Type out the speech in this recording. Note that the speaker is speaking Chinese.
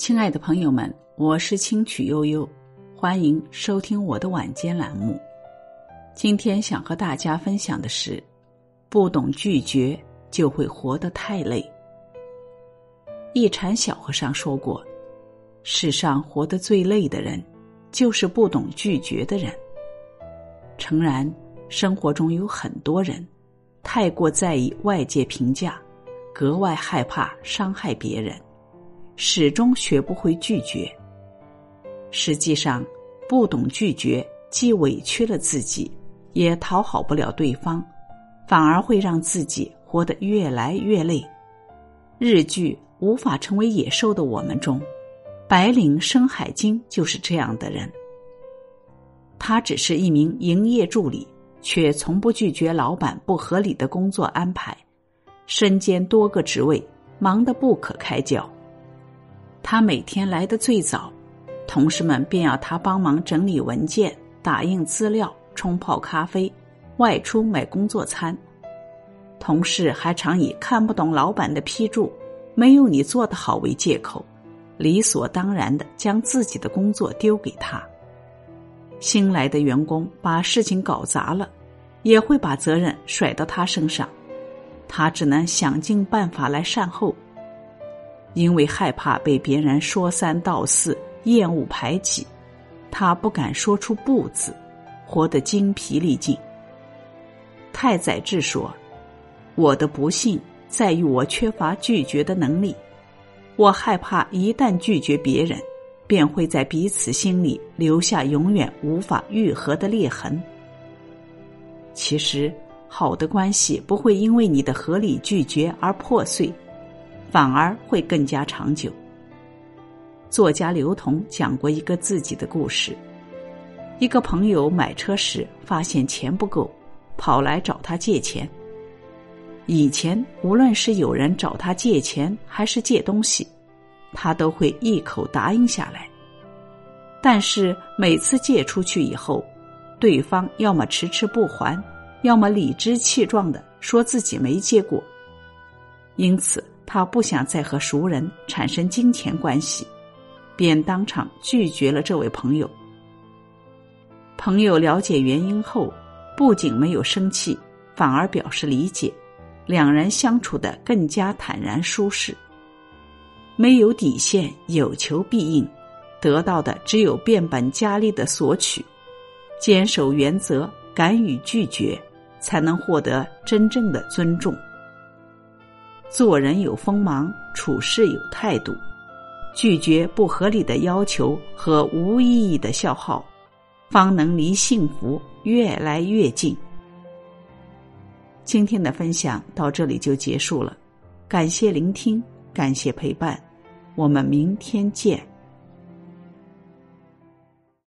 亲爱的朋友们，我是清曲悠悠，欢迎收听我的晚间栏目。今天想和大家分享的是：不懂拒绝，就会活得太累。一禅小和尚说过：“世上活得最累的人，就是不懂拒绝的人。”诚然，生活中有很多人太过在意外界评价，格外害怕伤害别人。始终学不会拒绝。实际上，不懂拒绝，既委屈了自己，也讨好不了对方，反而会让自己活得越来越累。日剧《无法成为野兽的我们》中，白领深海经就是这样的人。他只是一名营业助理，却从不拒绝老板不合理的工作安排，身兼多个职位，忙得不可开交。他每天来的最早，同事们便要他帮忙整理文件、打印资料、冲泡咖啡、外出买工作餐。同事还常以看不懂老板的批注、没有你做的好为借口，理所当然的将自己的工作丢给他。新来的员工把事情搞砸了，也会把责任甩到他身上，他只能想尽办法来善后。因为害怕被别人说三道四、厌恶排挤，他不敢说出“不”字，活得精疲力尽。太宰治说：“我的不幸在于我缺乏拒绝的能力，我害怕一旦拒绝别人，便会在彼此心里留下永远无法愈合的裂痕。”其实，好的关系不会因为你的合理拒绝而破碎。反而会更加长久。作家刘同讲过一个自己的故事：一个朋友买车时发现钱不够，跑来找他借钱。以前无论是有人找他借钱还是借东西，他都会一口答应下来。但是每次借出去以后，对方要么迟迟不还，要么理直气壮的说自己没借过。因此。他不想再和熟人产生金钱关系，便当场拒绝了这位朋友。朋友了解原因后，不仅没有生气，反而表示理解，两人相处的更加坦然舒适。没有底线，有求必应，得到的只有变本加厉的索取。坚守原则，敢于拒绝，才能获得真正的尊重。做人有锋芒，处事有态度，拒绝不合理的要求和无意义的消耗，方能离幸福越来越近。今天的分享到这里就结束了，感谢聆听，感谢陪伴，我们明天见。